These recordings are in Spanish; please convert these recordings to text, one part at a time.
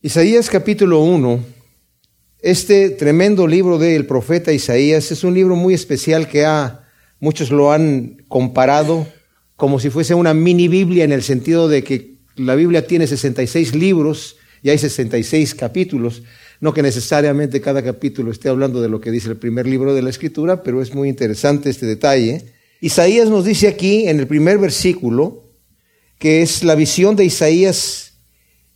Isaías capítulo 1, este tremendo libro del profeta Isaías es un libro muy especial que ha, muchos lo han comparado como si fuese una mini Biblia en el sentido de que la Biblia tiene 66 libros y hay 66 capítulos. No que necesariamente cada capítulo esté hablando de lo que dice el primer libro de la Escritura, pero es muy interesante este detalle. Isaías nos dice aquí en el primer versículo que es la visión de Isaías,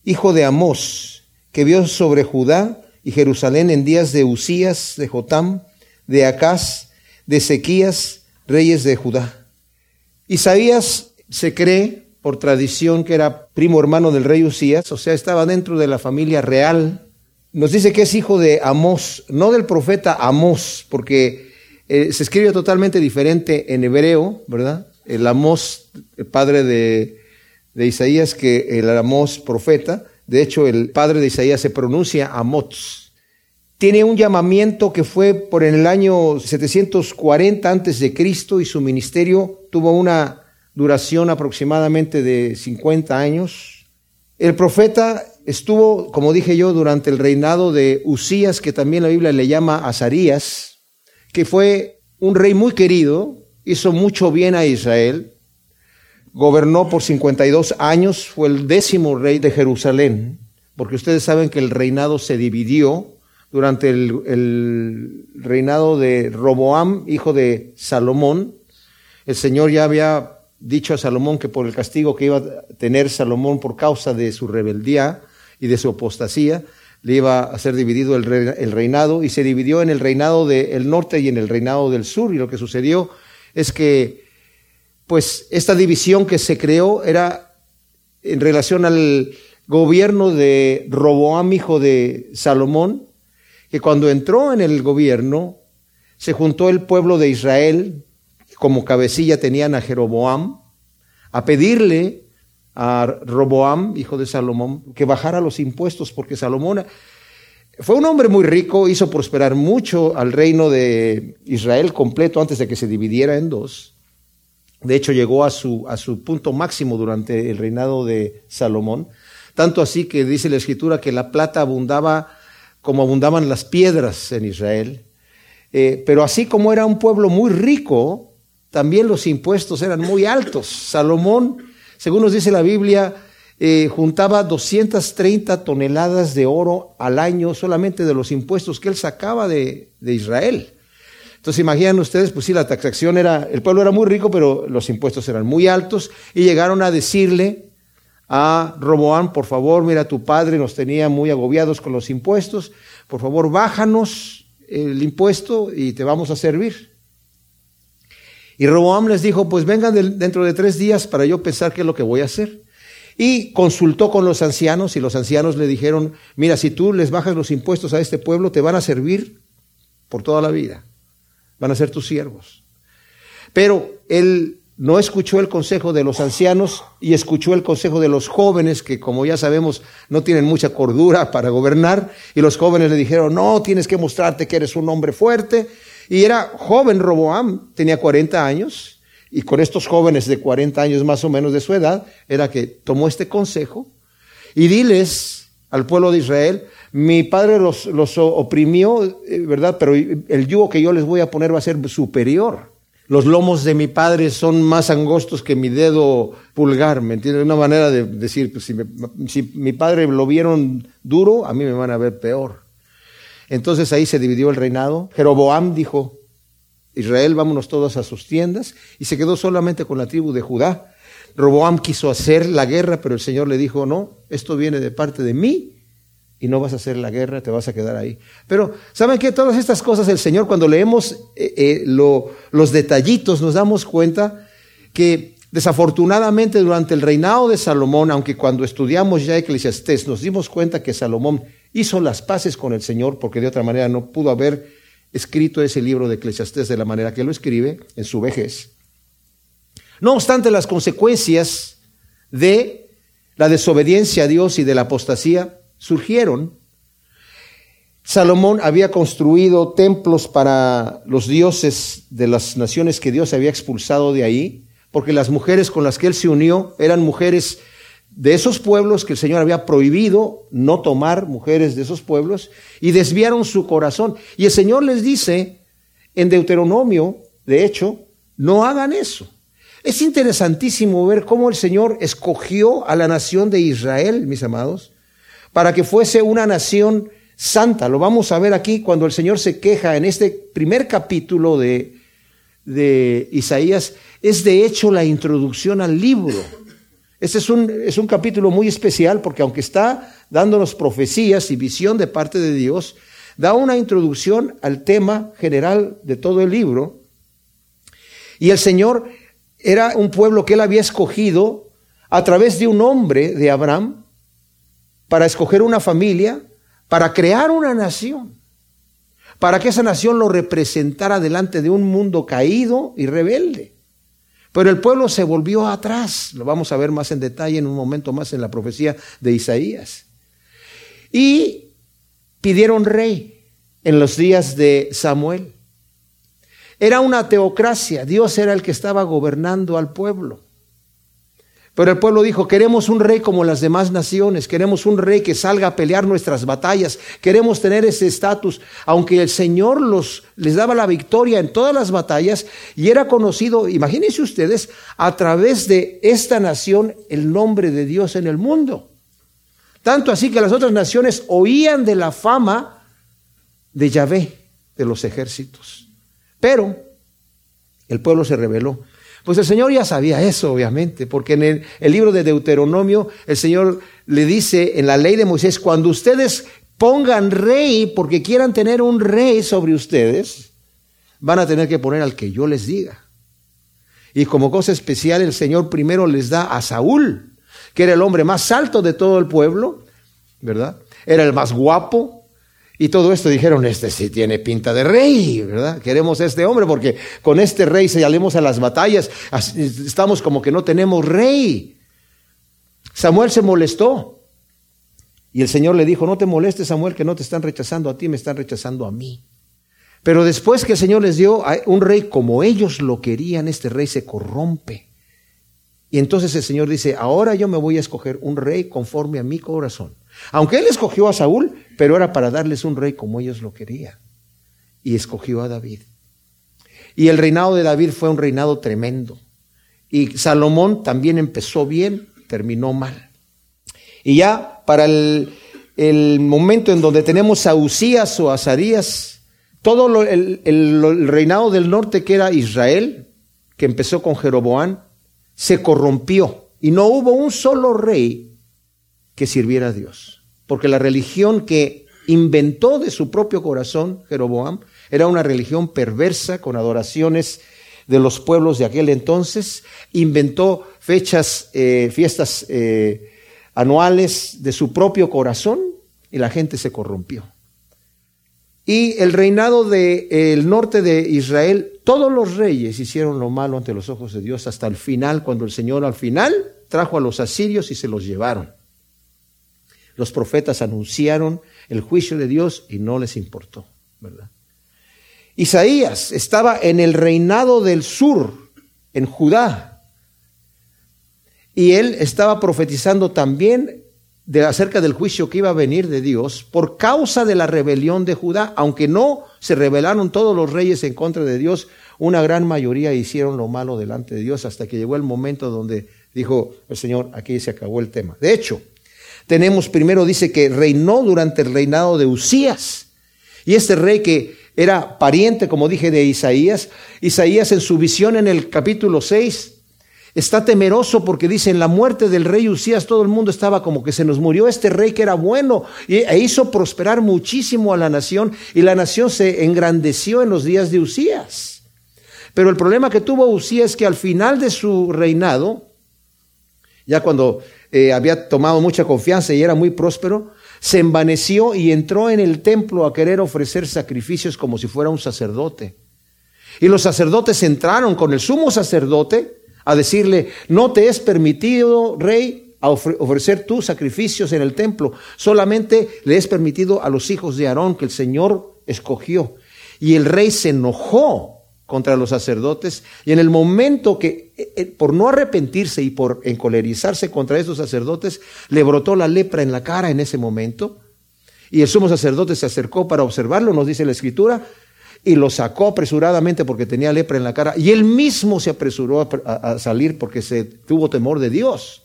hijo de Amós, que vio sobre Judá y Jerusalén en días de Usías, de Jotam, de Acaz, de Ezequías, reyes de Judá. Isaías se cree por tradición que era primo hermano del rey Usías, o sea, estaba dentro de la familia real. Nos dice que es hijo de Amós, no del profeta Amós, porque eh, se escribe totalmente diferente en hebreo, ¿verdad? El Amós, el padre de, de Isaías, que el Amós profeta. De hecho, el padre de Isaías se pronuncia Amoz. Tiene un llamamiento que fue por el año 740 antes de Cristo y su ministerio tuvo una duración aproximadamente de 50 años. El profeta estuvo, como dije yo, durante el reinado de Usías, que también la Biblia le llama Azarías, que fue un rey muy querido, hizo mucho bien a Israel, gobernó por 52 años, fue el décimo rey de Jerusalén, porque ustedes saben que el reinado se dividió durante el, reinado de Roboam, hijo de Salomón. El Señor ya había dicho a Salomón que por el castigo que iba a tener Salomón por causa de su rebeldía y de su apostasía, le iba a ser dividido el, reinado y se dividió en el reinado del norte y en el reinado del sur. Y lo que sucedió es que pues esta división que se creó era en relación al gobierno de Roboam, hijo de Salomón, que cuando entró en el gobierno, se juntó el pueblo de Israel, como cabecilla tenían a Jeroboam, a pedirle a Roboam, hijo de Salomón, que bajara los impuestos, porque Salomón fue un hombre muy rico, hizo prosperar mucho al reino de Israel completo antes de que se dividiera en dos. De hecho, llegó a su, a su punto máximo durante el reinado de Salomón. Tanto así que dice la escritura que la plata abundaba como abundaban las piedras en Israel. Eh, pero así como era un pueblo muy rico, también los impuestos eran muy altos. Salomón, según nos dice la Biblia, eh, juntaba 230 toneladas de oro al año solamente de los impuestos que él sacaba de, de Israel. Entonces imaginan ustedes, pues sí, la taxación era, el pueblo era muy rico, pero los impuestos eran muy altos y llegaron a decirle a Roboán, por favor, mira, tu padre nos tenía muy agobiados con los impuestos, por favor, bájanos el impuesto y te vamos a servir. Y Roboam les dijo, pues vengan dentro de tres días para yo pensar qué es lo que voy a hacer. Y consultó con los ancianos y los ancianos le dijeron, mira, si tú les bajas los impuestos a este pueblo, te van a servir por toda la vida van a ser tus siervos. Pero él no escuchó el consejo de los ancianos y escuchó el consejo de los jóvenes, que como ya sabemos no tienen mucha cordura para gobernar, y los jóvenes le dijeron, no, tienes que mostrarte que eres un hombre fuerte. Y era joven Roboam, tenía 40 años, y con estos jóvenes de 40 años más o menos de su edad, era que tomó este consejo y diles al pueblo de Israel, mi padre los, oprimió, eh, ¿verdad? Pero el yugo que yo les voy a poner va a ser superior. Los lomos de mi padre son más angostos que mi dedo pulgar, ¿me entiendes? Una manera de decir, pues, si, si mi padre lo vieron duro, a mí me van a ver peor. Entonces ahí se dividió el reinado. Jeroboam dijo, Israel, vámonos todos a sus tiendas, y se quedó solamente con la tribu de Judá. Roboam quiso hacer la guerra, pero el Señor le dijo, no, esto viene de parte de mí y no vas a hacer la guerra, te vas a quedar ahí. Pero, ¿saben qué? Todas estas cosas el Señor, cuando leemos eh, eh, los detallitos, nos damos cuenta que desafortunadamente durante el reinado de Salomón, aunque cuando estudiamos ya Eclesiastés nos dimos cuenta que Salomón hizo las paces con el Señor, porque de otra manera no pudo haber escrito ese libro de Eclesiastés de la manera que lo escribe en su vejez. No obstante, las consecuencias de la desobediencia a Dios y de la apostasía surgieron. Salomón había construido templos para los dioses de las naciones que Dios había expulsado de ahí, porque las mujeres con las que él se unió eran mujeres de esos pueblos que el Señor había prohibido no tomar mujeres de esos pueblos y desviaron su corazón. Y el Señor les dice en Deuteronomio, de hecho, no hagan eso. Es interesantísimo ver cómo el Señor escogió a la nación de Israel, mis amados, para que fuese una nación santa. Lo vamos a ver aquí cuando el Señor se queja en este primer capítulo de, Isaías. Es de hecho la introducción al libro. Este es un, es un capítulo muy especial porque aunque está dándonos profecías y visión de parte de Dios, da una introducción al tema general de todo el libro. Y el Señor era un pueblo que él había escogido a través de un hombre de Abraham para escoger una familia, para crear una nación, para que esa nación lo representara delante de un mundo caído y rebelde. Pero el pueblo se volvió atrás, lo vamos a ver más en detalle en un momento más en la profecía de Isaías. Y pidieron rey en los días de Samuel. Era una teocracia, Dios era el que estaba gobernando al pueblo. Pero el pueblo dijo, queremos un rey como las demás naciones, queremos un rey que salga a pelear nuestras batallas, queremos tener ese estatus, aunque el Señor les daba la victoria en todas las batallas y era conocido, imagínense ustedes, a través de esta nación el nombre de Dios en el mundo. Tanto así que las otras naciones oían de la fama de Yahvé, de los ejércitos. Pero el pueblo se rebeló. Pues el Señor ya sabía eso, obviamente, porque en el, libro de Deuteronomio el Señor le dice en la ley de Moisés, cuando ustedes pongan rey porque quieran tener un rey sobre ustedes, van a tener que poner al que yo les diga. Y como cosa especial el Señor primero les da a Saúl, que era el hombre más alto de todo el pueblo, ¿verdad? Era el más guapo, y todo esto dijeron, este sí tiene pinta de rey, ¿verdad? Queremos a este hombre porque con este rey salimos a las batallas, estamos como que no tenemos rey. Samuel se molestó. Y el Señor le dijo, no te molestes Samuel, que no te están rechazando a ti, me están rechazando a mí. Pero después que el Señor les dio un rey como ellos lo querían, este rey se corrompe. Y entonces el Señor dice, ahora yo me voy a escoger un rey conforme a mi corazón. Aunque él escogió a Saúl, pero era para darles un rey como ellos lo querían. Y escogió a David. Y el reinado de David fue un reinado tremendo. Y Salomón también empezó bien, terminó mal. Y ya para el, momento en donde tenemos a Usías o a todo el, el reinado del norte que era Israel, que empezó con Jeroboán, se corrompió. Y no hubo un solo rey que sirviera a Dios. Porque la religión que inventó de su propio corazón Jeroboam era una religión perversa con adoraciones de los pueblos de aquel entonces, inventó fechas, eh, fiestas eh, anuales de su propio corazón y la gente se corrompió. Y el reinado del norte de Israel, todos los reyes hicieron lo malo ante los ojos de Dios hasta el final, cuando el Señor al final trajo a los asirios y se los llevaron. Los profetas anunciaron el juicio de Dios y no les importó, ¿verdad? Isaías estaba en el reinado del sur, en Judá, y él estaba profetizando también de, acerca del juicio que iba a venir de Dios por causa de la rebelión de Judá. Aunque no se rebelaron todos los reyes en contra de Dios, una gran mayoría hicieron lo malo delante de Dios hasta que llegó el momento donde dijo el Señor, aquí se acabó el tema. De hecho, tenemos primero, dice que reinó durante el reinado de Usías. Y este rey que era pariente, como dije, de Isaías, Isaías en su visión en el capítulo 6 está temeroso porque dice, en la muerte del rey Usías todo el mundo estaba como que se nos murió este rey que era bueno e hizo prosperar muchísimo a la nación y la nación se engrandeció en los días de Usías. Pero el problema que tuvo Usías es que al final de su reinado, ya cuando eh, había tomado mucha confianza y era muy próspero, se envaneció y entró en el templo a querer ofrecer sacrificios como si fuera un sacerdote. Y los sacerdotes entraron con el sumo sacerdote a decirle, no te es permitido, rey, ofrecer tus sacrificios en el templo, solamente le es permitido a los hijos de Aarón que el Señor escogió. Y el rey se enojó contra los sacerdotes. Y en el momento que, eh, eh, por no arrepentirse y por encolerizarse contra esos sacerdotes, le brotó la lepra en la cara en ese momento. Y el sumo sacerdote se acercó para observarlo, nos dice la escritura, y lo sacó apresuradamente porque tenía lepra en la cara. Y él mismo se apresuró a, a salir porque se tuvo temor de Dios.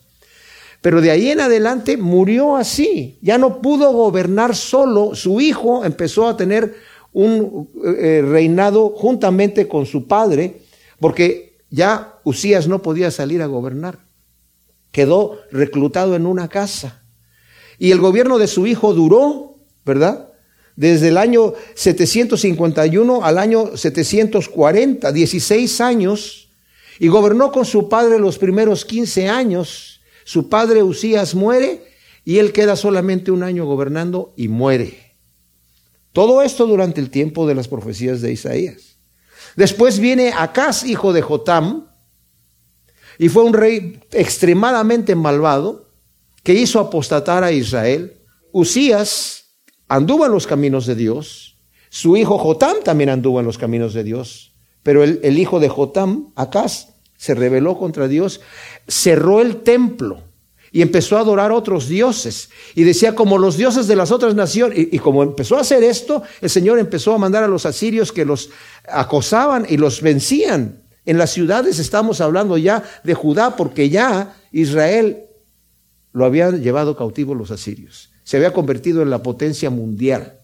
Pero de ahí en adelante murió así, ya no pudo gobernar solo, su hijo empezó a tener un eh, reinado juntamente con su padre, porque ya Usías no podía salir a gobernar. Quedó reclutado en una casa. Y el gobierno de su hijo duró, ¿verdad? Desde el año 751 al año 740, 16 años, y gobernó con su padre los primeros 15 años. Su padre Usías muere y él queda solamente un año gobernando y muere. Todo esto durante el tiempo de las profecías de Isaías. Después viene Acaz, hijo de Jotam, y fue un rey extremadamente malvado que hizo apostatar a Israel. Usías anduvo en los caminos de Dios. Su hijo Jotam también anduvo en los caminos de Dios. Pero el, hijo de Jotam, Acaz, se rebeló contra Dios, cerró el templo y empezó a adorar otros dioses. Y decía, como los dioses de las otras naciones. Y, como empezó a hacer esto, el Señor empezó a mandar a los asirios que los acosaban y los vencían. En las ciudades estamos hablando ya de Judá, porque ya Israel lo habían llevado cautivo los asirios. Se había convertido en la potencia mundial.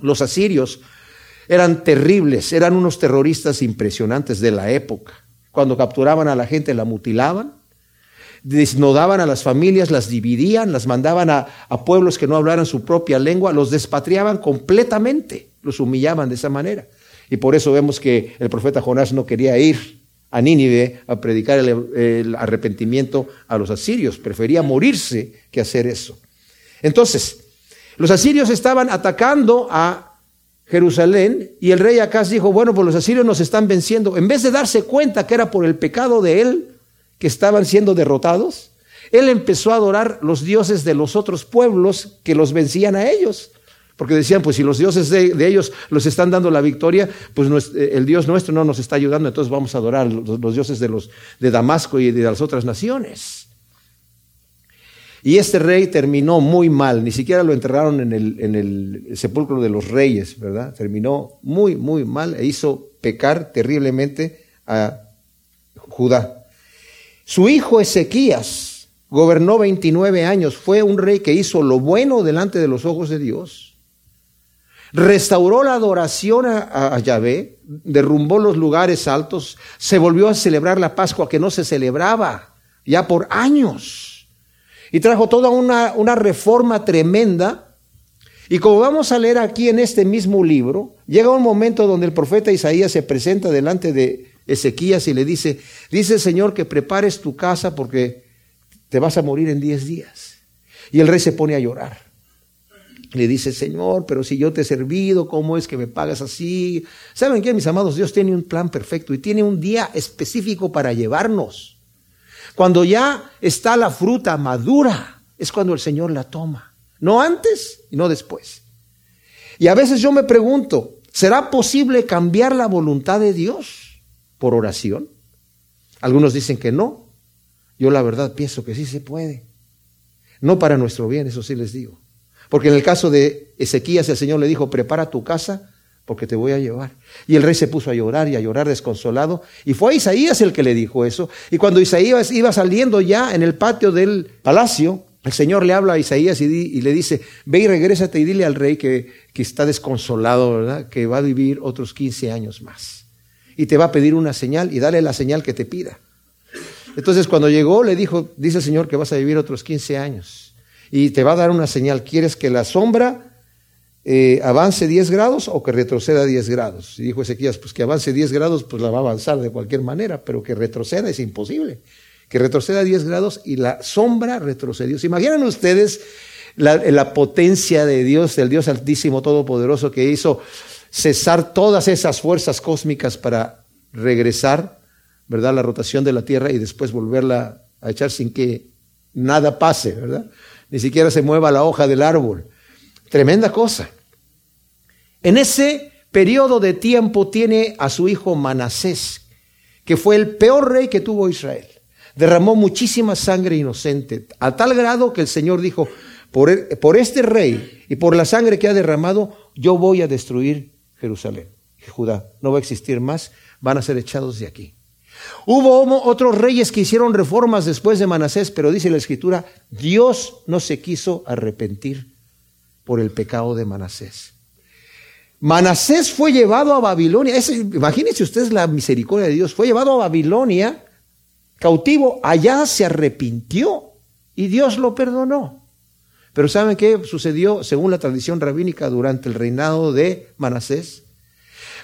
Los asirios eran terribles, eran unos terroristas impresionantes de la época. Cuando capturaban a la gente la mutilaban desnudaban a las familias, las dividían, las mandaban a, pueblos que no hablaran su propia lengua, los despatriaban completamente, los humillaban de esa manera. Y por eso vemos que el profeta Jonás no quería ir a Nínive a predicar el, arrepentimiento a los asirios, prefería morirse que hacer eso. Entonces, los asirios estaban atacando a Jerusalén y el rey Acaz dijo, bueno, pues los asirios nos están venciendo. En vez de darse cuenta que era por el pecado de él, que estaban siendo derrotados, él empezó a adorar los dioses de los otros pueblos que los vencían a ellos. Porque decían, pues si los dioses de, ellos los están dando la victoria, pues eh, el Dios nuestro no nos está ayudando, entonces vamos a adorar los, los dioses de, Damasco y de las otras naciones. Y este rey terminó muy mal, ni siquiera lo enterraron en el, en el sepulcro de los reyes, ¿verdad? Terminó muy, muy mal e hizo pecar terriblemente a Judá. Su hijo Ezequías gobernó 29 años, fue un rey que hizo lo bueno delante de los ojos de Dios, restauró la adoración a, Yahvé, derrumbó los lugares altos, se volvió a celebrar la Pascua que no se celebraba ya por años, y trajo toda una, una reforma tremenda. Y como vamos a leer aquí en este mismo libro, llega un momento donde el profeta Isaías se presenta delante de Ezequías y le dice, dice el Señor que prepares tu casa porque te vas a morir en diez días. Y el rey se pone a llorar. Le dice, Señor, pero si yo te he servido, ¿cómo es que me pagas así? ¿Saben qué, mis amados? Dios tiene un plan perfecto y tiene un día específico para llevarnos. Cuando ya está la fruta madura, es cuando el Señor la toma. No antes y no después. Y a veces yo me pregunto, ¿será posible cambiar la voluntad de Dios? Por oración? Algunos dicen que no. Yo la verdad pienso que sí se puede. No para nuestro bien, eso sí les digo. Porque en el caso de Ezequías el Señor le dijo, prepara tu casa porque te voy a llevar. Y el rey se puso a llorar y a llorar desconsolado. Y fue Isaías el que le dijo eso. Y cuando Isaías iba saliendo ya en el patio del palacio, el Señor le habla a Isaías y, le dice, ve y regrésate y dile al rey que, que está desconsolado, ¿verdad? Que va a vivir otros 15 años más y te va a pedir una señal y dale la señal que te pida. Entonces cuando llegó le dijo, dice el Señor que vas a vivir otros 15 años y te va a dar una señal. ¿Quieres que la sombra eh, avance 10 grados o que retroceda 10 grados? Y dijo Ezequías, pues que avance 10 grados, pues la va a avanzar de cualquier manera, pero que retroceda es imposible. Que retroceda 10 grados y la sombra retrocedió. ¿Se imaginan ustedes la, la potencia de Dios, del Dios Altísimo Todopoderoso que hizo cesar todas esas fuerzas cósmicas para regresar, ¿verdad? La rotación de la Tierra y después volverla a echar sin que nada pase, ¿verdad? Ni siquiera se mueva la hoja del árbol. Tremenda cosa. En ese periodo de tiempo tiene a su hijo Manasés, que fue el peor rey que tuvo Israel. Derramó muchísima sangre inocente, a tal grado que el Señor dijo, por, e, por este rey y por la sangre que ha derramado, yo voy a destruir Jerusalén. Judá no va a existir más, van a ser echados de aquí. Hubo otros reyes que hicieron reformas después de Manasés, pero dice la escritura, Dios no se quiso arrepentir por el pecado de Manasés. Manasés fue llevado a Babilonia. imagínense ustedes la misericordia de Dios. Fue llevado a Babilonia cautivo. Allá se arrepintió y Dios lo perdonó. Pero ¿saben qué sucedió según la tradición rabínica durante el reinado de Manasés?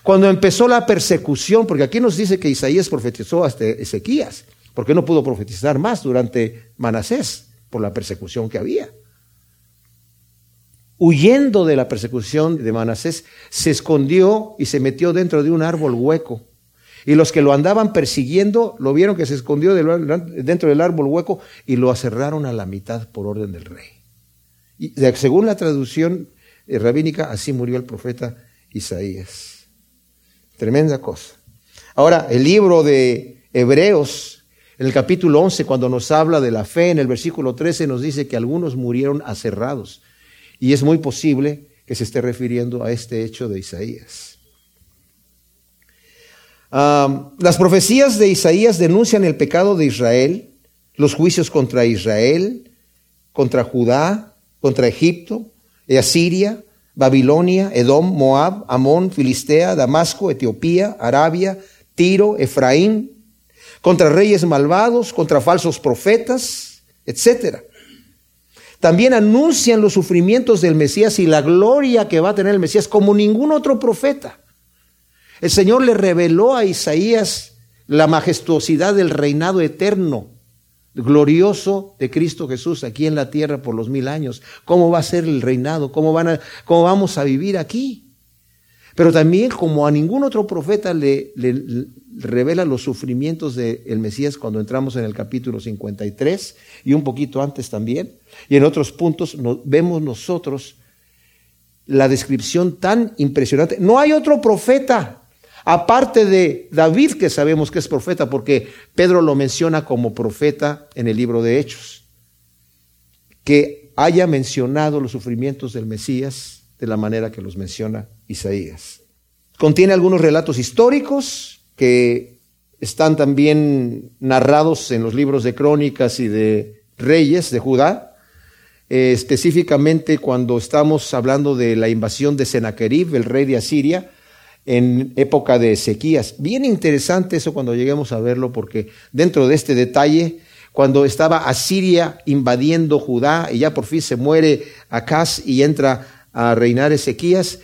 Cuando empezó la persecución, porque aquí nos dice que Isaías profetizó hasta Ezequías, porque no pudo profetizar más durante Manasés por la persecución que había. Huyendo de la persecución de Manasés, se escondió y se metió dentro de un árbol hueco. Y los que lo andaban persiguiendo lo vieron que se escondió dentro del árbol hueco y lo aserraron a la mitad por orden del rey. Según la traducción rabínica, así murió el profeta Isaías. Tremenda cosa. Ahora, el libro de Hebreos, en el capítulo 11, cuando nos habla de la fe, en el versículo 13 nos dice que algunos murieron aserrados. Y es muy posible que se esté refiriendo a este hecho de Isaías. las profecías de Isaías denuncian el pecado de Israel, los juicios contra Israel, contra Judá, contra Egipto, Asiria, Babilonia, Edom, Moab, Amón, Filistea, Damasco, Etiopía, Arabia, Tiro, Efraín, contra reyes malvados, contra falsos profetas, etc. También anuncian los sufrimientos del Mesías y la gloria que va a tener el Mesías como ningún otro profeta. El Señor le reveló a Isaías la majestuosidad del reinado eterno glorioso de Cristo Jesús aquí en la tierra por los mil años. ¿Cómo va a ser el reinado? ¿Cómo, van a, cómo vamos a vivir aquí? Pero también como a ningún otro profeta le, revela los sufrimientos del Mesías cuando entramos en el capítulo 53 y un poquito antes también. Y en otros puntos vemos nosotros la descripción tan impresionante. No hay otro profeta Aparte de David, que sabemos que es profeta, porque Pedro lo menciona como profeta en el libro de Hechos, que haya mencionado los sufrimientos del Mesías de la manera que los menciona Isaías. Contiene algunos relatos históricos que están también narrados en los libros de crónicas y de reyes de Judá, eh, específicamente cuando estamos hablando de la invasión de Sennacherib, el rey de Asiria, en época de sequías. Bien interesante eso cuando lleguemos a verlo, porque dentro de este detalle, cuando estaba Asiria invadiendo Judá y ya por fin se muere Acaz y entra a reinar Ezequías,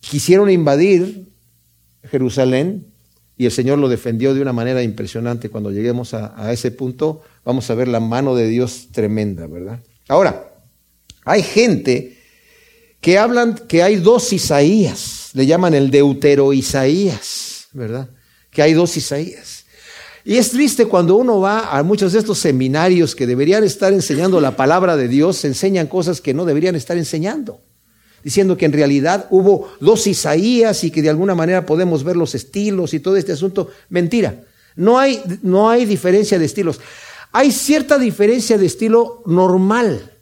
quisieron invadir Jerusalén y el Señor lo defendió de una manera impresionante. Cuando lleguemos a, a ese punto, vamos a ver la mano de Dios tremenda, ¿verdad? Ahora, hay gente que hablan que hay dos Isaías le llaman el Deutero Isaías, ¿verdad? Que hay dos Isaías. Y es triste cuando uno va a muchos de estos seminarios que deberían estar enseñando la palabra de Dios, enseñan cosas que no deberían estar enseñando, diciendo que en realidad hubo dos Isaías y que de alguna manera podemos ver los estilos y todo este asunto. Mentira, no hay, no hay diferencia de estilos. Hay cierta diferencia de estilo normal.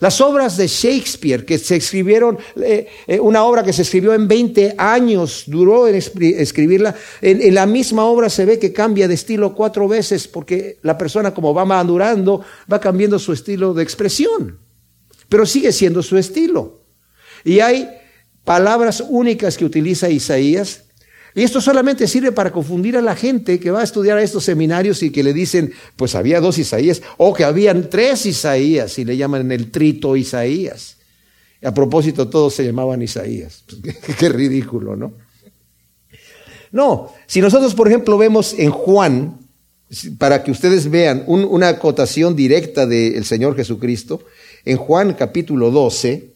Las obras de Shakespeare, que se escribieron, eh, eh, una obra que se escribió en 20 años, duró en escribirla, en, la misma obra se ve que cambia de estilo cuatro veces, porque la persona como va madurando, va cambiando su estilo de expresión, pero sigue siendo su estilo. Y hay palabras únicas que utiliza Isaías y esto solamente sirve para confundir a la gente que va a estudiar a estos seminarios y que le dicen, pues había dos Isaías, o que habían tres Isaías y le llaman el trito Isaías. a propósito, todos se llamaban Isaías. Qué ridículo, ¿no? No, si nosotros, por ejemplo, vemos en Juan, para que ustedes vean una acotación directa del Señor Jesucristo, en Juan capítulo 12,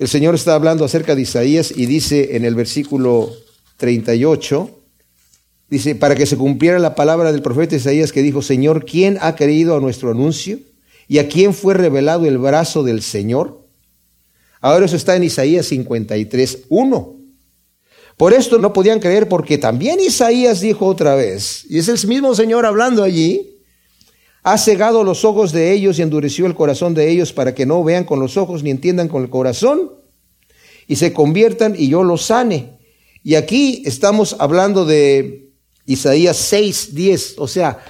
el Señor está hablando acerca de Isaías y dice en el versículo 38, dice, para que se cumpliera la palabra del profeta Isaías que dijo, Señor, ¿quién ha creído a nuestro anuncio? ¿Y a quién fue revelado el brazo del Señor? Ahora eso está en Isaías 53, 1. Por esto no podían creer porque también Isaías dijo otra vez, y es el mismo Señor hablando allí, ha cegado los ojos de ellos y endureció el corazón de ellos para que no vean con los ojos ni entiendan con el corazón y se conviertan y yo los sane. Y aquí estamos hablando de Isaías 6, 10, o sea,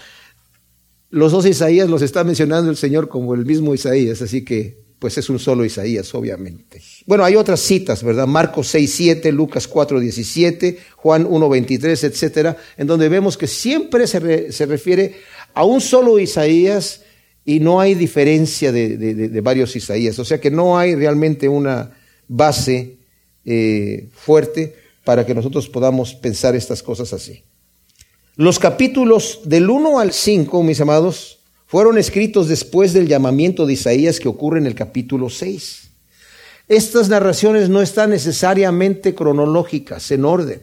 los dos Isaías los está mencionando el Señor como el mismo Isaías, así que pues es un solo Isaías, obviamente. Bueno, hay otras citas, ¿verdad? Marcos 6, 7, Lucas 4, 17, Juan 1, 23, etcétera, en donde vemos que siempre se, se refiere a un solo Isaías y no hay diferencia de, varios Isaías. O sea que no hay realmente una base eh, fuerte para que nosotros podamos pensar estas cosas así. Los capítulos del 1 al 5, mis amados, fueron escritos después del llamamiento de Isaías que ocurre en el capítulo 6. Estas narraciones no están necesariamente cronológicas, en orden.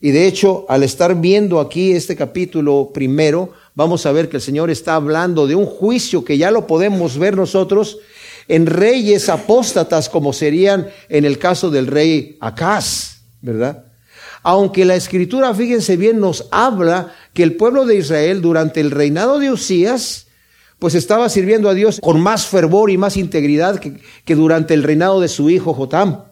Y de hecho, al estar viendo aquí este capítulo primero, vamos a ver que el Señor está hablando de un juicio que ya lo podemos ver nosotros en reyes apóstatas como serían en el caso del rey Acaz, ¿verdad? Aunque la escritura, fíjense bien, nos habla que el pueblo de Israel durante el reinado de Usías, pues estaba sirviendo a Dios con más fervor y más integridad que, que durante el reinado de su hijo Jotam.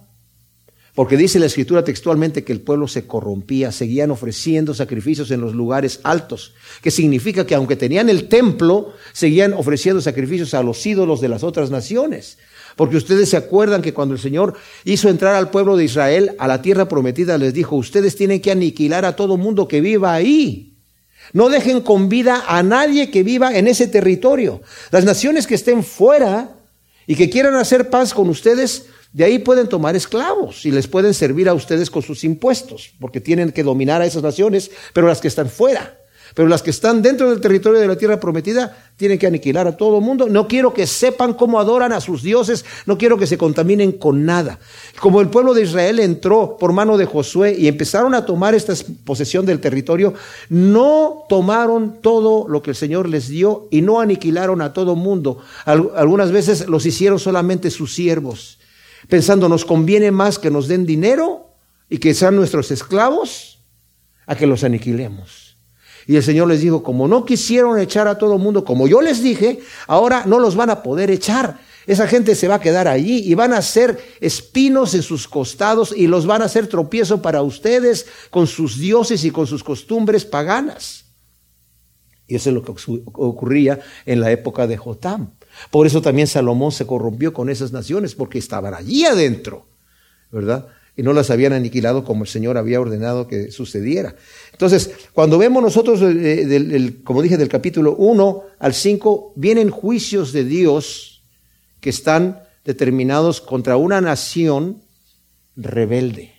Porque dice la escritura textualmente que el pueblo se corrompía, seguían ofreciendo sacrificios en los lugares altos, que significa que aunque tenían el templo, seguían ofreciendo sacrificios a los ídolos de las otras naciones. Porque ustedes se acuerdan que cuando el Señor hizo entrar al pueblo de Israel a la tierra prometida, les dijo, ustedes tienen que aniquilar a todo mundo que viva ahí. No dejen con vida a nadie que viva en ese territorio. Las naciones que estén fuera y que quieran hacer paz con ustedes, de ahí pueden tomar esclavos y les pueden servir a ustedes con sus impuestos, porque tienen que dominar a esas naciones, pero las que están fuera. Pero las que están dentro del territorio de la tierra prometida tienen que aniquilar a todo el mundo. No quiero que sepan cómo adoran a sus dioses, no quiero que se contaminen con nada. Como el pueblo de Israel entró por mano de Josué y empezaron a tomar esta posesión del territorio, no tomaron todo lo que el Señor les dio y no aniquilaron a todo el mundo. Algunas veces los hicieron solamente sus siervos pensando nos conviene más que nos den dinero y que sean nuestros esclavos a que los aniquilemos. Y el Señor les dijo, como no quisieron echar a todo el mundo, como yo les dije, ahora no los van a poder echar. Esa gente se va a quedar allí y van a ser espinos en sus costados y los van a hacer tropiezo para ustedes con sus dioses y con sus costumbres paganas. Y eso es lo que ocurría en la época de Jotam. Por eso también Salomón se corrompió con esas naciones, porque estaban allí adentro, ¿verdad? Y no las habían aniquilado como el Señor había ordenado que sucediera. Entonces, cuando vemos nosotros, eh, como dije, del capítulo 1 al 5, vienen juicios de Dios que están determinados contra una nación rebelde.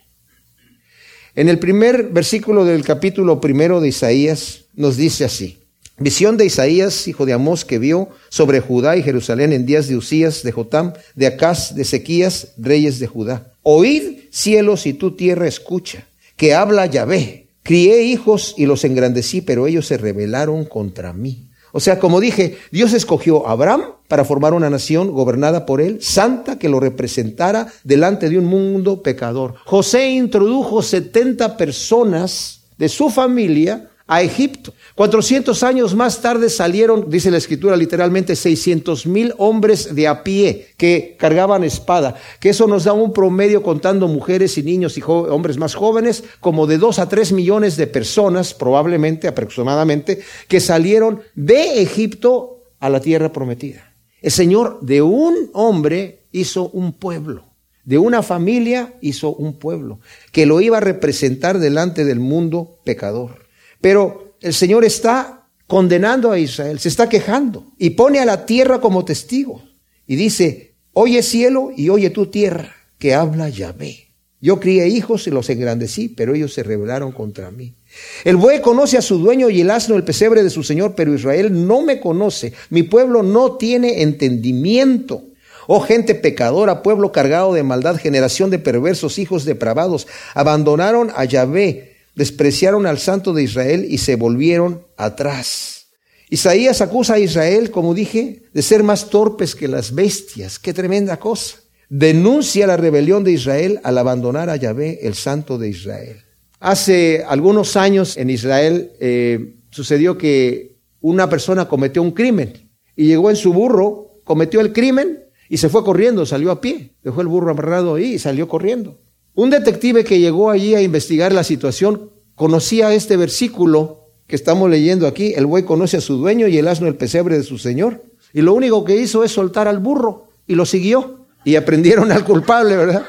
En el primer versículo del capítulo primero de Isaías nos dice así, Visión de Isaías, hijo de Amós, que vio sobre Judá y Jerusalén en días de Usías, de Jotam, de Acaz, de Sequías, reyes de Judá. Oíd cielos y tu tierra escucha, que habla Yahvé. Crié hijos y los engrandecí, pero ellos se rebelaron contra mí. O sea, como dije, Dios escogió a Abraham para formar una nación gobernada por él, santa, que lo representara delante de un mundo pecador. José introdujo 70 personas de su familia a Egipto. 400 años más tarde salieron, dice la escritura literalmente, 600 mil hombres de a pie que cargaban espada, que eso nos da un promedio contando mujeres y niños y hombres más jóvenes, como de 2 a 3 millones de personas, probablemente, aproximadamente, que salieron de Egipto a la tierra prometida. El Señor de un hombre hizo un pueblo. De una familia hizo un pueblo que lo iba a representar delante del mundo pecador. Pero el Señor está condenando a Israel, se está quejando y pone a la tierra como testigo. Y dice, oye cielo y oye tu tierra, que habla Yahvé. Yo crié hijos y los engrandecí, pero ellos se rebelaron contra mí. El buey conoce a su dueño y el asno el pesebre de su señor, pero Israel no me conoce. Mi pueblo no tiene entendimiento. Oh gente pecadora, pueblo cargado de maldad, generación de perversos, hijos depravados, abandonaron a Yahvé, despreciaron al santo de Israel y se volvieron atrás. Isaías acusa a Israel, como dije, de ser más torpes que las bestias. Qué tremenda cosa. denuncia la rebelión de Israel al abandonar a Yahvé, el santo de Israel. Hace algunos años en Israel eh, sucedió que una persona cometió un crimen y llegó en su burro, cometió el crimen y se fue corriendo, salió a pie, dejó el burro amarrado ahí y salió corriendo. Un detective que llegó allí a investigar la situación conocía este versículo que estamos leyendo aquí, el buey conoce a su dueño y el asno el pesebre de su señor. Y lo único que hizo es soltar al burro y lo siguió. Y aprendieron al culpable, ¿verdad?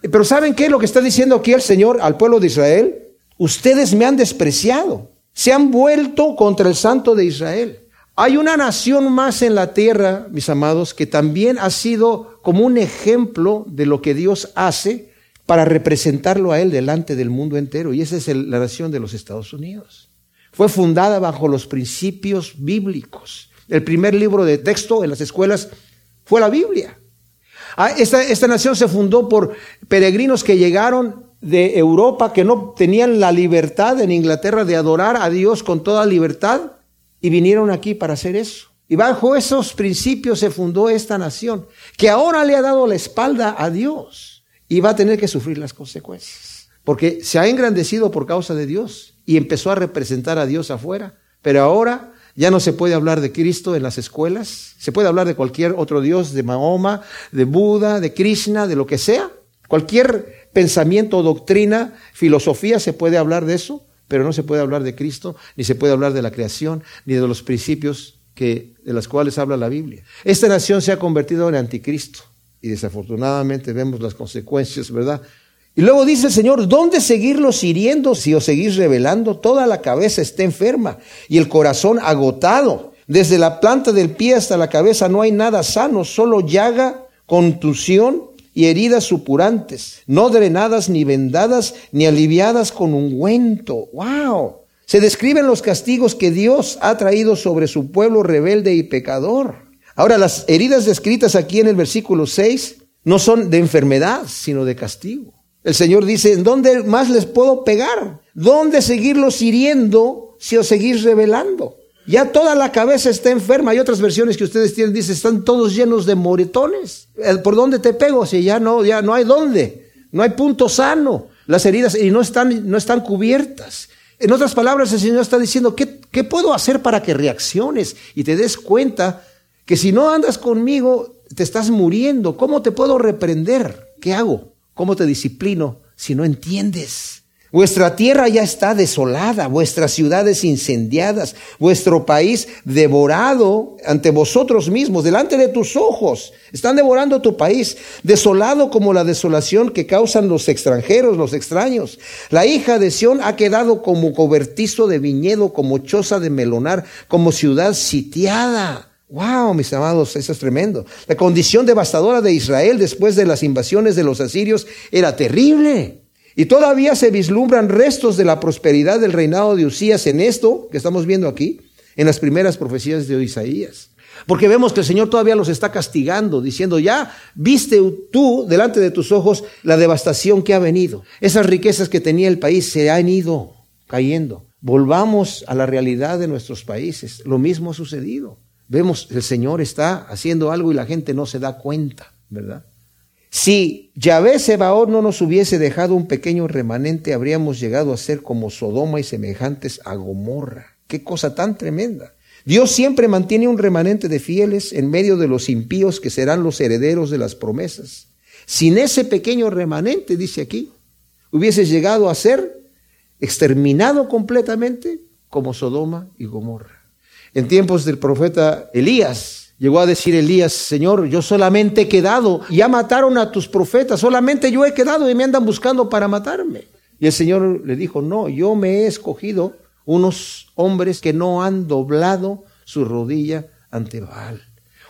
Pero ¿saben qué es lo que está diciendo aquí el Señor al pueblo de Israel? Ustedes me han despreciado, se han vuelto contra el santo de Israel. Hay una nación más en la tierra, mis amados, que también ha sido como un ejemplo de lo que Dios hace para representarlo a Él delante del mundo entero. Y esa es la nación de los Estados Unidos. Fue fundada bajo los principios bíblicos. El primer libro de texto en las escuelas fue la Biblia. Ah, esta, esta nación se fundó por peregrinos que llegaron de Europa, que no tenían la libertad en Inglaterra de adorar a Dios con toda libertad y vinieron aquí para hacer eso. Y bajo esos principios se fundó esta nación, que ahora le ha dado la espalda a Dios y va a tener que sufrir las consecuencias. Porque se ha engrandecido por causa de Dios y empezó a representar a Dios afuera. Pero ahora ya no se puede hablar de Cristo en las escuelas, se puede hablar de cualquier otro Dios, de Mahoma, de Buda, de Krishna, de lo que sea. Cualquier pensamiento, doctrina, filosofía, se puede hablar de eso, pero no se puede hablar de Cristo, ni se puede hablar de la creación, ni de los principios que, de los cuales habla la Biblia. Esta nación se ha convertido en anticristo y desafortunadamente vemos las consecuencias, ¿verdad? Y luego dice el Señor, ¿dónde seguirlos hiriendo si os seguís revelando? Toda la cabeza está enferma y el corazón agotado. Desde la planta del pie hasta la cabeza no hay nada sano, solo llaga, contusión y heridas supurantes, no drenadas ni vendadas ni aliviadas con ungüento. ¡Wow! Se describen los castigos que Dios ha traído sobre su pueblo rebelde y pecador. Ahora, las heridas descritas aquí en el versículo 6 no son de enfermedad, sino de castigo. El Señor dice, ¿en dónde más les puedo pegar? ¿Dónde seguirlos hiriendo si os seguís revelando? Ya toda la cabeza está enferma. Hay otras versiones que ustedes tienen, dice, están todos llenos de moretones. ¿Por dónde te pego? Si ya no, ya no hay dónde. No hay punto sano. Las heridas y no están, no están cubiertas. En otras palabras, el Señor está diciendo, ¿qué, ¿qué puedo hacer para que reacciones y te des cuenta que si no andas conmigo, te estás muriendo? ¿Cómo te puedo reprender? ¿Qué hago? ¿Cómo te disciplino si no entiendes? Vuestra tierra ya está desolada, vuestras ciudades incendiadas, vuestro país devorado ante vosotros mismos, delante de tus ojos. Están devorando tu país, desolado como la desolación que causan los extranjeros, los extraños. La hija de Sión ha quedado como cobertizo de viñedo, como choza de melonar, como ciudad sitiada. Wow, mis amados, eso es tremendo. La condición devastadora de Israel después de las invasiones de los asirios era terrible. Y todavía se vislumbran restos de la prosperidad del reinado de Usías en esto que estamos viendo aquí, en las primeras profecías de Isaías. Porque vemos que el Señor todavía los está castigando, diciendo, ya viste tú delante de tus ojos la devastación que ha venido. Esas riquezas que tenía el país se han ido cayendo. Volvamos a la realidad de nuestros países. Lo mismo ha sucedido. Vemos, el Señor está haciendo algo y la gente no se da cuenta, ¿verdad? Si Yahvé Sebaor no nos hubiese dejado un pequeño remanente, habríamos llegado a ser como Sodoma y semejantes a Gomorra. Qué cosa tan tremenda. Dios siempre mantiene un remanente de fieles en medio de los impíos que serán los herederos de las promesas. Sin ese pequeño remanente, dice aquí, hubiese llegado a ser exterminado completamente como Sodoma y Gomorra. En tiempos del profeta Elías, Llegó a decir Elías, Señor, yo solamente he quedado, ya mataron a tus profetas, solamente yo he quedado y me andan buscando para matarme. Y el Señor le dijo, no, yo me he escogido unos hombres que no han doblado su rodilla ante Baal,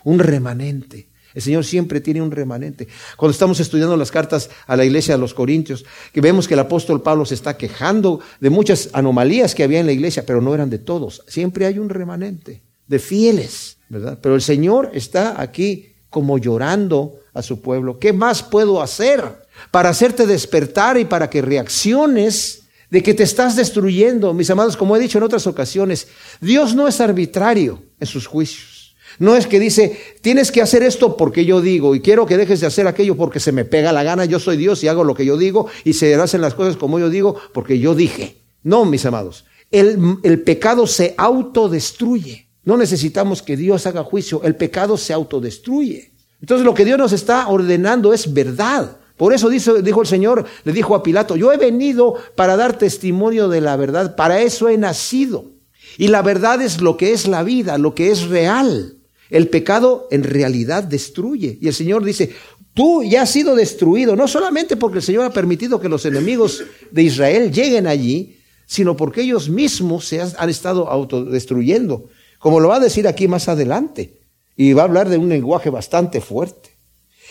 un remanente. El Señor siempre tiene un remanente. Cuando estamos estudiando las cartas a la iglesia de los Corintios, que vemos que el apóstol Pablo se está quejando de muchas anomalías que había en la iglesia, pero no eran de todos. Siempre hay un remanente de fieles pero el Señor está aquí como llorando a su pueblo. ¿Qué más puedo hacer para hacerte despertar y para que reacciones de que te estás destruyendo? Mis amados, como he dicho en otras ocasiones, Dios no es arbitrario en sus juicios. No es que dice, tienes que hacer esto porque yo digo y quiero que dejes de hacer aquello porque se me pega la gana, yo soy Dios y hago lo que yo digo y se hacen las cosas como yo digo porque yo dije. No, mis amados, el, el pecado se autodestruye. No necesitamos que Dios haga juicio, el pecado se autodestruye. Entonces lo que Dios nos está ordenando es verdad. Por eso dijo, el Señor, le dijo a Pilato, yo he venido para dar testimonio de la verdad, para eso he nacido. Y la verdad es lo que es la vida, lo que es real. El pecado en realidad destruye. Y el Señor dice, tú ya has sido destruido, no solamente porque el Señor ha permitido que los enemigos de Israel lleguen allí, sino porque ellos mismos se han estado autodestruyendo, como lo va a decir aquí más adelante. Y va a hablar de un lenguaje bastante fuerte.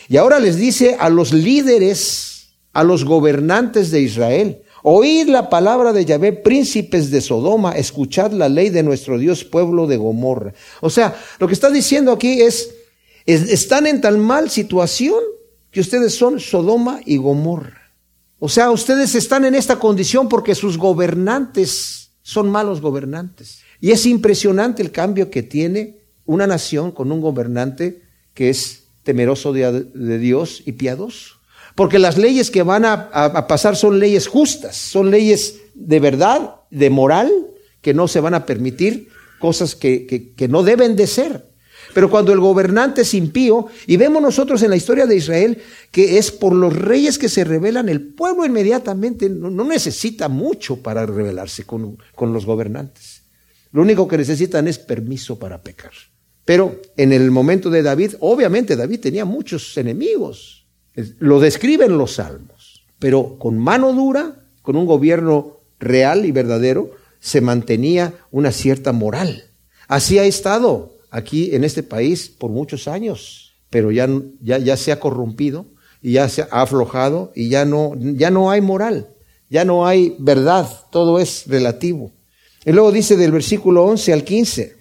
Y ahora les dice a los líderes, a los gobernantes de Israel, Oíd la palabra de Yahvé, príncipes de Sodoma, escuchad la ley de nuestro Dios, pueblo de Gomorra. O sea, lo que está diciendo aquí es, están en tan mal situación que ustedes son Sodoma y Gomorra. O sea, ustedes están en esta condición porque sus gobernantes son malos gobernantes. Y es impresionante el cambio que tiene una nación con un gobernante que es temeroso de Dios y piadoso. Porque las leyes que van a, pasar son leyes justas, son leyes de verdad, de moral, que no se van a permitir cosas que, no deben de ser. Pero cuando el gobernante es impío, y vemos nosotros en la historia de Israel que es por los reyes que se rebelan, el pueblo inmediatamente no, necesita mucho para rebelarse con, los gobernantes. Lo único que necesitan es permiso para pecar. Pero en el momento de David, obviamente David tenía muchos enemigos. Lo describen los salmos, pero con mano dura, con un gobierno real y verdadero, se mantenía una cierta moral. Así ha estado aquí en este país por muchos años, pero ya, ya, ya se ha corrompido y ya se ha aflojado y ya no, ya no hay moral, ya no hay verdad, todo es relativo. Y luego dice del versículo 11 al 15,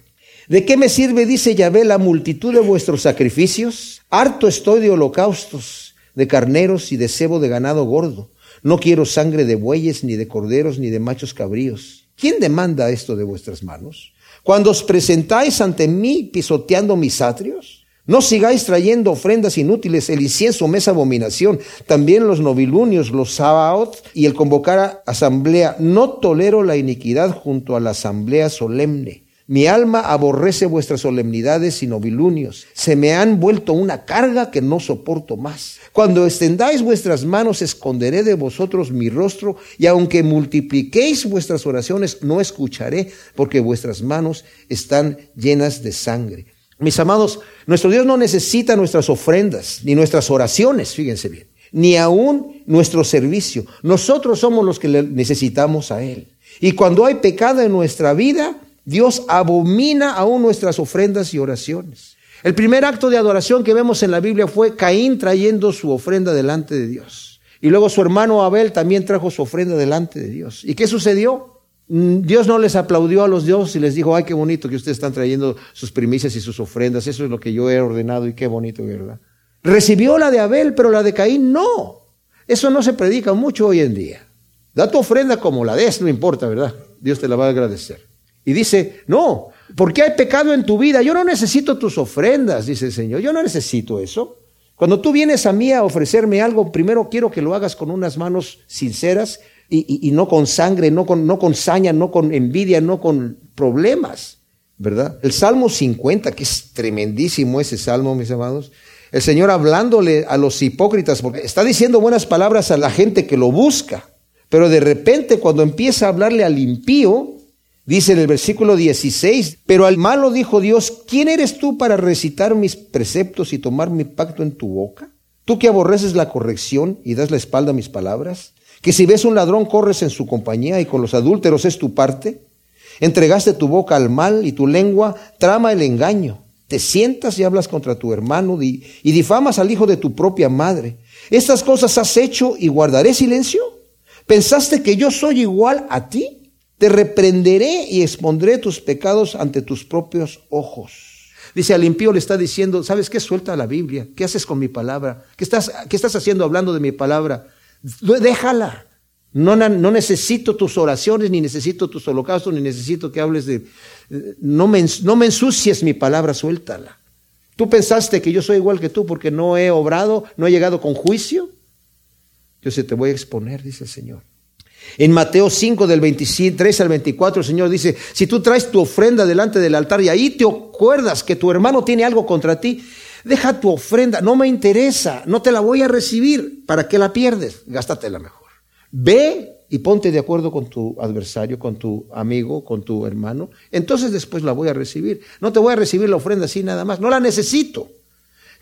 ¿de qué me sirve, dice Yahvé, la multitud de vuestros sacrificios? Harto estoy de holocaustos de carneros y de cebo de ganado gordo. No quiero sangre de bueyes, ni de corderos, ni de machos cabríos. ¿Quién demanda esto de vuestras manos? Cuando os presentáis ante mí pisoteando mis atrios, no sigáis trayendo ofrendas inútiles, el incienso me es abominación, también los novilunios, los sabaot y el convocar a asamblea. No tolero la iniquidad junto a la asamblea solemne. Mi alma aborrece vuestras solemnidades y novilunios. Se me han vuelto una carga que no soporto más. Cuando extendáis vuestras manos, esconderé de vosotros mi rostro, y aunque multipliquéis vuestras oraciones, no escucharé, porque vuestras manos están llenas de sangre. Mis amados, nuestro Dios no necesita nuestras ofrendas, ni nuestras oraciones, fíjense bien, ni aún nuestro servicio. Nosotros somos los que le necesitamos a Él. Y cuando hay pecado en nuestra vida, Dios abomina aún nuestras ofrendas y oraciones. El primer acto de adoración que vemos en la Biblia fue Caín trayendo su ofrenda delante de Dios. Y luego su hermano Abel también trajo su ofrenda delante de Dios. ¿Y qué sucedió? Mm, Dios no les aplaudió a los dioses y les dijo, ay, qué bonito que ustedes están trayendo sus primicias y sus ofrendas. Eso es lo que yo he ordenado y qué bonito, ¿verdad? Recibió la de Abel, pero la de Caín no. Eso no se predica mucho hoy en día. Da tu ofrenda como la des, no importa, ¿verdad? Dios te la va a agradecer. Y dice, no, porque hay pecado en tu vida. Yo no necesito tus ofrendas, dice el Señor. Yo no necesito eso. Cuando tú vienes a mí a ofrecerme algo, primero quiero que lo hagas con unas manos sinceras y, no con sangre, no con, no con saña, no con envidia, no con problemas, ¿verdad? El Salmo 50, que es tremendísimo ese salmo, mis amados. El Señor hablándole a los hipócritas, porque está diciendo buenas palabras a la gente que lo busca, pero de repente cuando empieza a hablarle al impío, Dice en el versículo 16, pero al malo dijo Dios, ¿quién eres tú para recitar mis preceptos y tomar mi pacto en tu boca? Tú que aborreces la corrección y das la espalda a mis palabras, que si ves un ladrón corres en su compañía y con los adúlteros es tu parte. Entregaste tu boca al mal y tu lengua trama el engaño. Te sientas y hablas contra tu hermano y, difamas al hijo de tu propia madre. Estas cosas has hecho y guardaré silencio. ¿Pensaste que yo soy igual a ti? Te reprenderé y expondré tus pecados ante tus propios ojos. Dice al impío le está diciendo, ¿sabes qué? Suelta la Biblia. ¿Qué haces con mi palabra? ¿Qué estás, qué estás haciendo hablando de mi palabra? Déjala. No, necesito tus oraciones, ni necesito tus holocaustos, ni necesito que hables de... No me, no me ensucies mi palabra, suéltala. ¿Tú pensaste que yo soy igual que tú porque no he obrado, no he llegado con juicio? Yo se te voy a exponer, dice el Señor. En Mateo 5 del 23 al 24 el Señor dice, si tú traes tu ofrenda delante del altar y ahí te acuerdas que tu hermano tiene algo contra ti, deja tu ofrenda, no me interesa, no te la voy a recibir, ¿para qué la pierdes? Gástatela mejor. Ve y ponte de acuerdo con tu adversario, con tu amigo, con tu hermano, entonces después la voy a recibir. No te voy a recibir la ofrenda así nada más, no la necesito.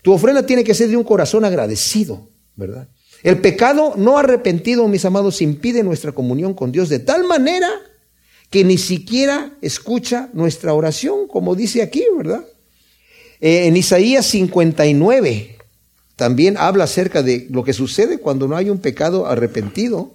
Tu ofrenda tiene que ser de un corazón agradecido, ¿verdad? El pecado no arrepentido, mis amados, impide nuestra comunión con Dios de tal manera que ni siquiera escucha nuestra oración, como dice aquí, ¿verdad? Eh, en Isaías 59 también habla acerca de lo que sucede cuando no hay un pecado arrepentido.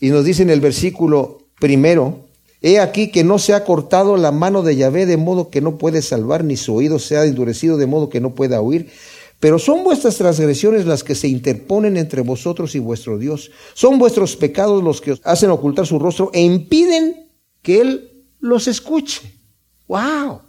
Y nos dice en el versículo primero, he aquí que no se ha cortado la mano de Yahvé de modo que no puede salvar, ni su oído se ha endurecido de modo que no pueda oír. Pero son vuestras transgresiones las que se interponen entre vosotros y vuestro Dios. Son vuestros pecados los que os hacen ocultar su rostro e impiden que Él los escuche. ¡Wow!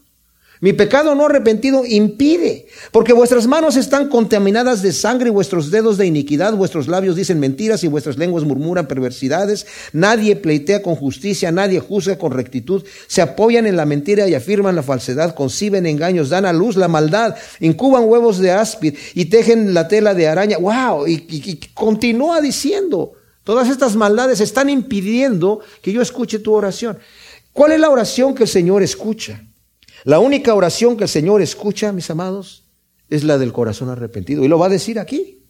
Mi pecado no arrepentido impide, porque vuestras manos están contaminadas de sangre y vuestros dedos de iniquidad, vuestros labios dicen mentiras y vuestras lenguas murmuran perversidades. Nadie pleitea con justicia, nadie juzga con rectitud, se apoyan en la mentira y afirman la falsedad, conciben engaños, dan a luz la maldad, incuban huevos de áspid y tejen la tela de araña. ¡Wow! Y, y continúa diciendo, todas estas maldades están impidiendo que yo escuche tu oración. ¿Cuál es la oración que el Señor escucha? La única oración que el Señor escucha, mis amados, es la del corazón arrepentido. Y lo va a decir aquí.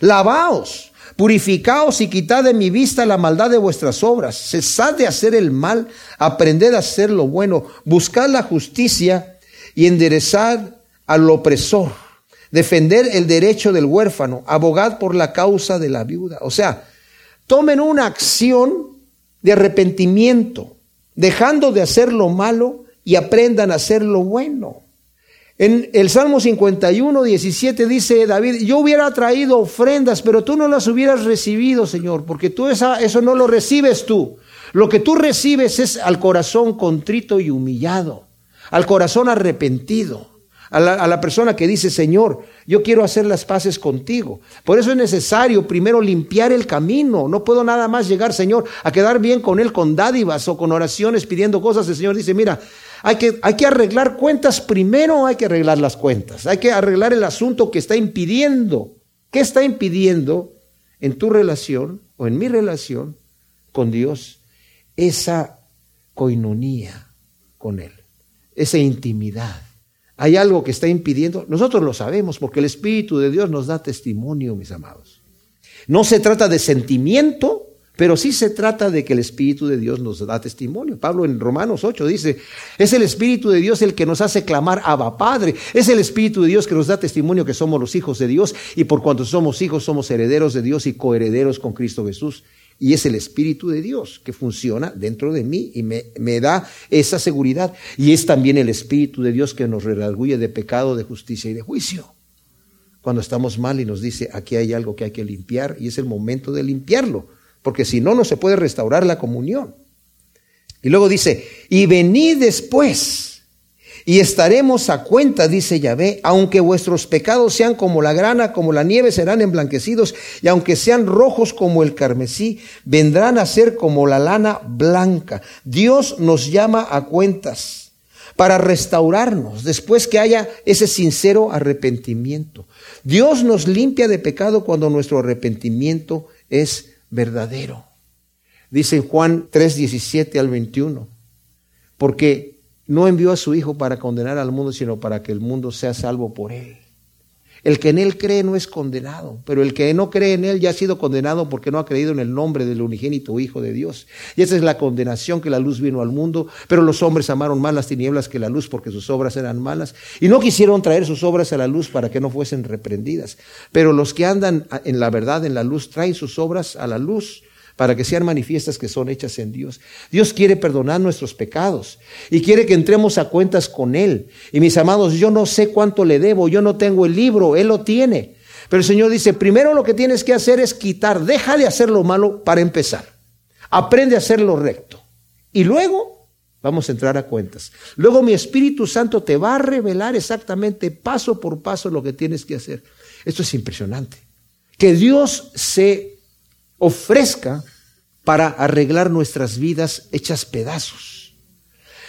Lavaos, purificaos y quitad de mi vista la maldad de vuestras obras. Cesad de hacer el mal, aprended a hacer lo bueno, buscad la justicia y enderezad al opresor. Defender el derecho del huérfano, abogad por la causa de la viuda. O sea, tomen una acción de arrepentimiento, dejando de hacer lo malo y aprendan a hacer lo bueno. En el Salmo 51, 17 dice David, yo hubiera traído ofrendas, pero tú no las hubieras recibido, Señor, porque tú esa, eso no lo recibes tú. Lo que tú recibes es al corazón contrito y humillado, al corazón arrepentido, a la, a la persona que dice, Señor, yo quiero hacer las paces contigo. Por eso es necesario primero limpiar el camino. No puedo nada más llegar, Señor, a quedar bien con Él con dádivas o con oraciones pidiendo cosas. El Señor dice, mira, hay que, hay que arreglar cuentas primero, hay que arreglar las cuentas. Hay que arreglar el asunto que está impidiendo. ¿Qué está impidiendo en tu relación o en mi relación con Dios esa coinonía con Él, esa intimidad? Hay algo que está impidiendo. Nosotros lo sabemos porque el Espíritu de Dios nos da testimonio, mis amados. No se trata de sentimiento, pero sí se trata de que el Espíritu de Dios nos da testimonio. Pablo en Romanos 8 dice, es el Espíritu de Dios el que nos hace clamar Abba Padre. Es el Espíritu de Dios que nos da testimonio que somos los hijos de Dios y por cuanto somos hijos somos herederos de Dios y coherederos con Cristo Jesús. Y es el Espíritu de Dios que funciona dentro de mí y me, da esa seguridad. Y es también el Espíritu de Dios que nos redarguye de pecado, de justicia y de juicio. Cuando estamos mal y nos dice, aquí hay algo que hay que limpiar y es el momento de limpiarlo porque si no, no se puede restaurar la comunión. Y luego dice, y venid después, y estaremos a cuenta, dice Yahvé, aunque vuestros pecados sean como la grana, como la nieve, serán emblanquecidos, y aunque sean rojos como el carmesí, vendrán a ser como la lana blanca. Dios nos llama a cuentas para restaurarnos después que haya ese sincero arrepentimiento. Dios nos limpia de pecado cuando nuestro arrepentimiento es verdadero. Dice Juan 3, 17 al 21, porque no envió a su Hijo para condenar al mundo, sino para que el mundo sea salvo por él. El que en él cree no es condenado, pero el que no cree en él ya ha sido condenado porque no ha creído en el nombre del unigénito Hijo de Dios. Y esa es la condenación que la luz vino al mundo, pero los hombres amaron más las tinieblas que la luz porque sus obras eran malas y no quisieron traer sus obras a la luz para que no fuesen reprendidas. Pero los que andan en la verdad, en la luz, traen sus obras a la luz para que sean manifiestas que son hechas en Dios. Dios quiere perdonar nuestros pecados y quiere que entremos a cuentas con Él. Y mis amados, yo no sé cuánto le debo, yo no tengo el libro, Él lo tiene. Pero el Señor dice, primero lo que tienes que hacer es quitar, deja de hacer lo malo para empezar. Aprende a hacer lo recto. Y luego vamos a entrar a cuentas. Luego mi Espíritu Santo te va a revelar exactamente paso por paso lo que tienes que hacer. Esto es impresionante. Que Dios se ofrezca para arreglar nuestras vidas hechas pedazos.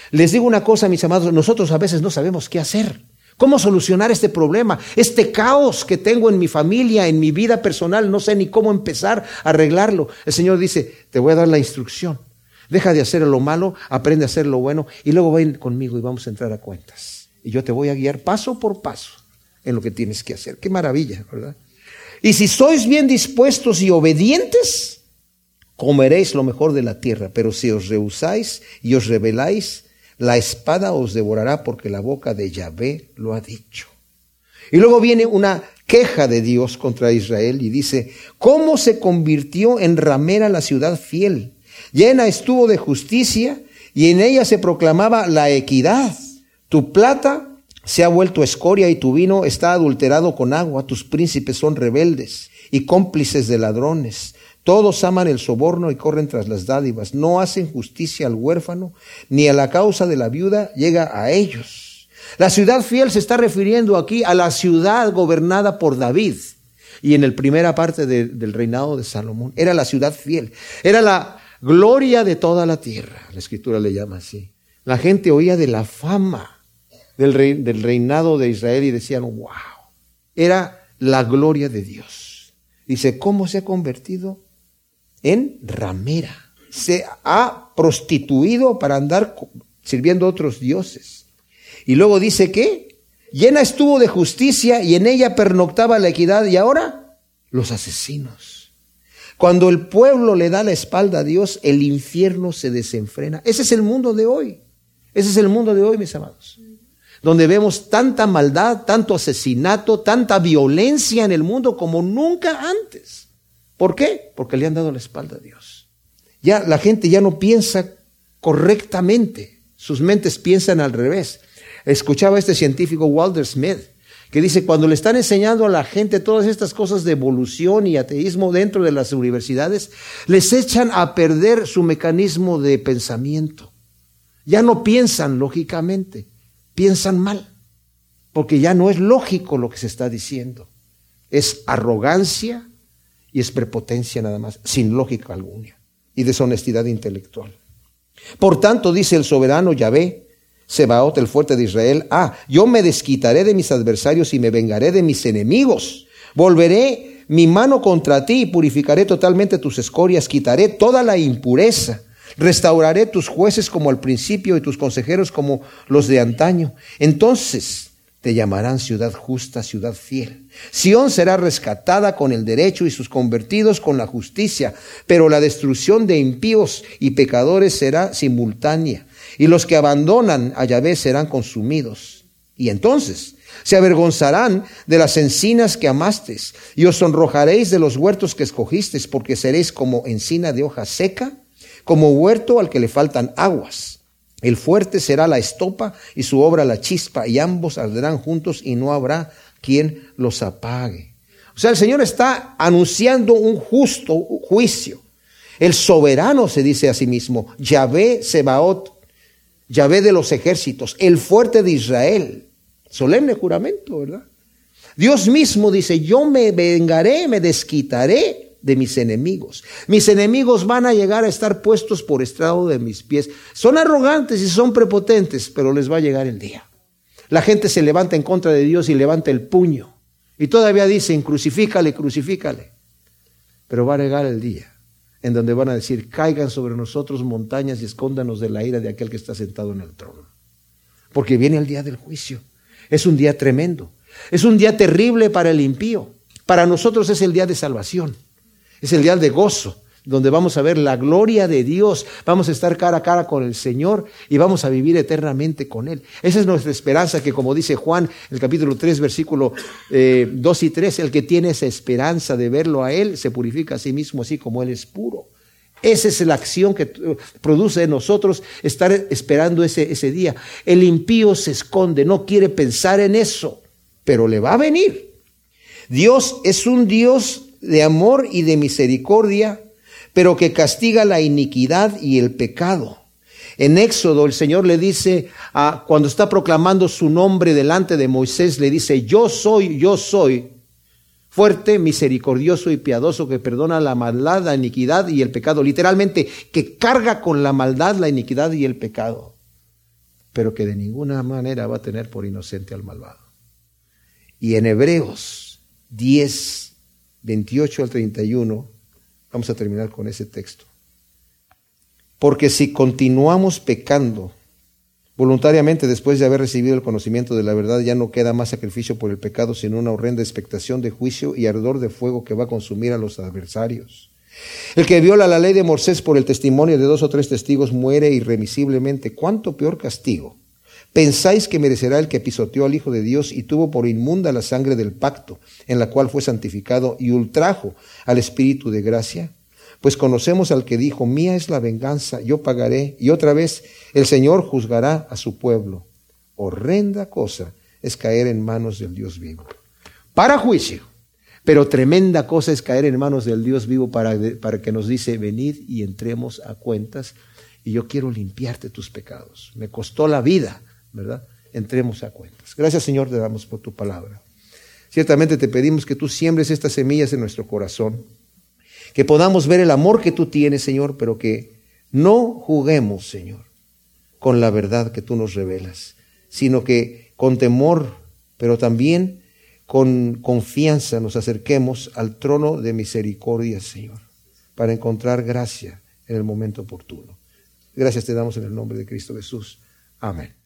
Les digo una cosa, mis amados, nosotros a veces no sabemos qué hacer. ¿Cómo solucionar este problema? Este caos que tengo en mi familia, en mi vida personal, no sé ni cómo empezar a arreglarlo. El Señor dice, te voy a dar la instrucción. Deja de hacer lo malo, aprende a hacer lo bueno y luego ven conmigo y vamos a entrar a cuentas. Y yo te voy a guiar paso por paso en lo que tienes que hacer. Qué maravilla, ¿verdad? Y si sois bien dispuestos y obedientes, comeréis lo mejor de la tierra. Pero si os rehusáis y os rebeláis, la espada os devorará porque la boca de Yahvé lo ha dicho. Y luego viene una queja de Dios contra Israel y dice, ¿cómo se convirtió en ramera la ciudad fiel? Llena estuvo de justicia y en ella se proclamaba la equidad. Tu plata se ha vuelto escoria y tu vino está adulterado con agua. Tus príncipes son rebeldes y cómplices de ladrones. Todos aman el soborno y corren tras las dádivas. No hacen justicia al huérfano, ni a la causa de la viuda llega a ellos. La ciudad fiel se está refiriendo aquí a la ciudad gobernada por David. Y en la primera parte del reinado de Salomón. Era la ciudad fiel. Era la gloria de toda la tierra. La escritura le llama así. La gente oía de la fama del, del reinado de Israel y decían, wow, era la gloria de Dios. Dice, ¿cómo se ha convertido en ramera? Se ha prostituido para andar sirviendo a otros dioses. Y luego dice que llena estuvo de justicia y en ella pernoctaba la equidad y ahora los asesinos. Cuando el pueblo le da la espalda a Dios, el infierno se desenfrena. Ese es el mundo de hoy. Ese es el mundo de hoy, mis amados. Donde vemos tanta maldad, tanto asesinato, tanta violencia en el mundo como nunca antes. ¿Por qué? Porque le han dado la espalda a Dios. Ya la gente ya no piensa correctamente. Sus mentes piensan al revés. Escuchaba este científico Walter Smith que dice, cuando le están enseñando a la gente todas estas cosas de evolución y ateísmo dentro de las universidades, les echan a perder su mecanismo de pensamiento. Ya no piensan lógicamente, piensan mal, porque ya no es lógico lo que se está diciendo. Es arrogancia y es prepotencia nada más, sin lógica alguna, y deshonestidad intelectual. Por tanto, dice el soberano Yahvé, Sebaot, el fuerte de Israel, ah, yo me desquitaré de mis adversarios y me vengaré de mis enemigos. Volveré mi mano contra ti y purificaré totalmente tus escorias, quitaré toda la impureza. Restauraré tus jueces como al principio y tus consejeros como los de antaño. Entonces te llamarán ciudad justa, ciudad fiel. Sión será rescatada con el derecho y sus convertidos con la justicia, pero la destrucción de impíos y pecadores será simultánea y los que abandonan a Yahvé serán consumidos. Y entonces se avergonzarán de las encinas que amasteis, y os sonrojaréis de los huertos que escogisteis, porque seréis como encina de hoja seca, como huerto al que le faltan aguas. El fuerte será la estopa y su obra la chispa, y ambos arderán juntos y no habrá quien los apague. O sea, el Señor está anunciando un justo juicio. El soberano se dice a sí mismo, Yahvé Sebaot, Yahvé de los ejércitos, el fuerte de Israel. Solemne juramento, ¿verdad? Dios mismo dice, yo me vengaré, me desquitaré de mis enemigos. Mis enemigos van a llegar a estar puestos por estrado de mis pies. Son arrogantes y son prepotentes, pero les va a llegar el día. La gente se levanta en contra de Dios y levanta el puño. Y todavía dicen, crucifícale, crucifícale. Pero va a llegar el día en donde van a decir, caigan sobre nosotros montañas y escóndanos de la ira de aquel que está sentado en el trono. Porque viene el día del juicio. Es un día tremendo. Es un día terrible para el impío. Para nosotros es el día de salvación. Es el día de gozo donde vamos a ver la gloria de Dios, vamos a estar cara a cara con el Señor y vamos a vivir eternamente con Él. Esa es nuestra esperanza que como dice Juan, el capítulo 3, versículo 2 eh, y 3, el que tiene esa esperanza de verlo a Él se purifica a sí mismo así como Él es puro. Esa es la acción que produce en nosotros estar esperando ese, ese día. El impío se esconde, no quiere pensar en eso, pero le va a venir. Dios es un Dios de amor y de misericordia pero que castiga la iniquidad y el pecado. En Éxodo el Señor le dice, a, cuando está proclamando su nombre delante de Moisés, le dice, yo soy, yo soy, fuerte, misericordioso y piadoso, que perdona la maldad, la iniquidad y el pecado. Literalmente, que carga con la maldad, la iniquidad y el pecado, pero que de ninguna manera va a tener por inocente al malvado. Y en Hebreos 10, 28 al 31, vamos a terminar con ese texto. Porque si continuamos pecando, Voluntariamente, después de haber recibido el conocimiento de la verdad, ya no queda más sacrificio por el pecado, sino una horrenda expectación de juicio y ardor de fuego que va a consumir a los adversarios. El que viola la ley de Moisés por el testimonio de dos o tres testigos muere irremisiblemente. ¿Cuánto peor castigo? ¿Pensáis que merecerá el que pisoteó al Hijo de Dios y tuvo por inmunda la sangre del pacto, en la cual fue santificado, y ultrajo al Espíritu de gracia? Pues conocemos al que dijo, mía es la venganza, yo pagaré, y otra vez el Señor juzgará a su pueblo. Horrenda cosa es caer en manos del Dios vivo. Para juicio. Pero tremenda cosa es caer en manos del Dios vivo para, para que nos dice, venid y entremos a cuentas. Y yo quiero limpiarte tus pecados. Me costó la vida, ¿verdad? Entremos a cuentas. Gracias Señor, te damos por tu palabra. Ciertamente te pedimos que tú siembres estas semillas en nuestro corazón que podamos ver el amor que tú tienes, Señor, pero que no juguemos, Señor, con la verdad que tú nos revelas, sino que con temor, pero también con confianza nos acerquemos al trono de misericordia, Señor, para encontrar gracia en el momento oportuno. Gracias te damos en el nombre de Cristo Jesús. Amén.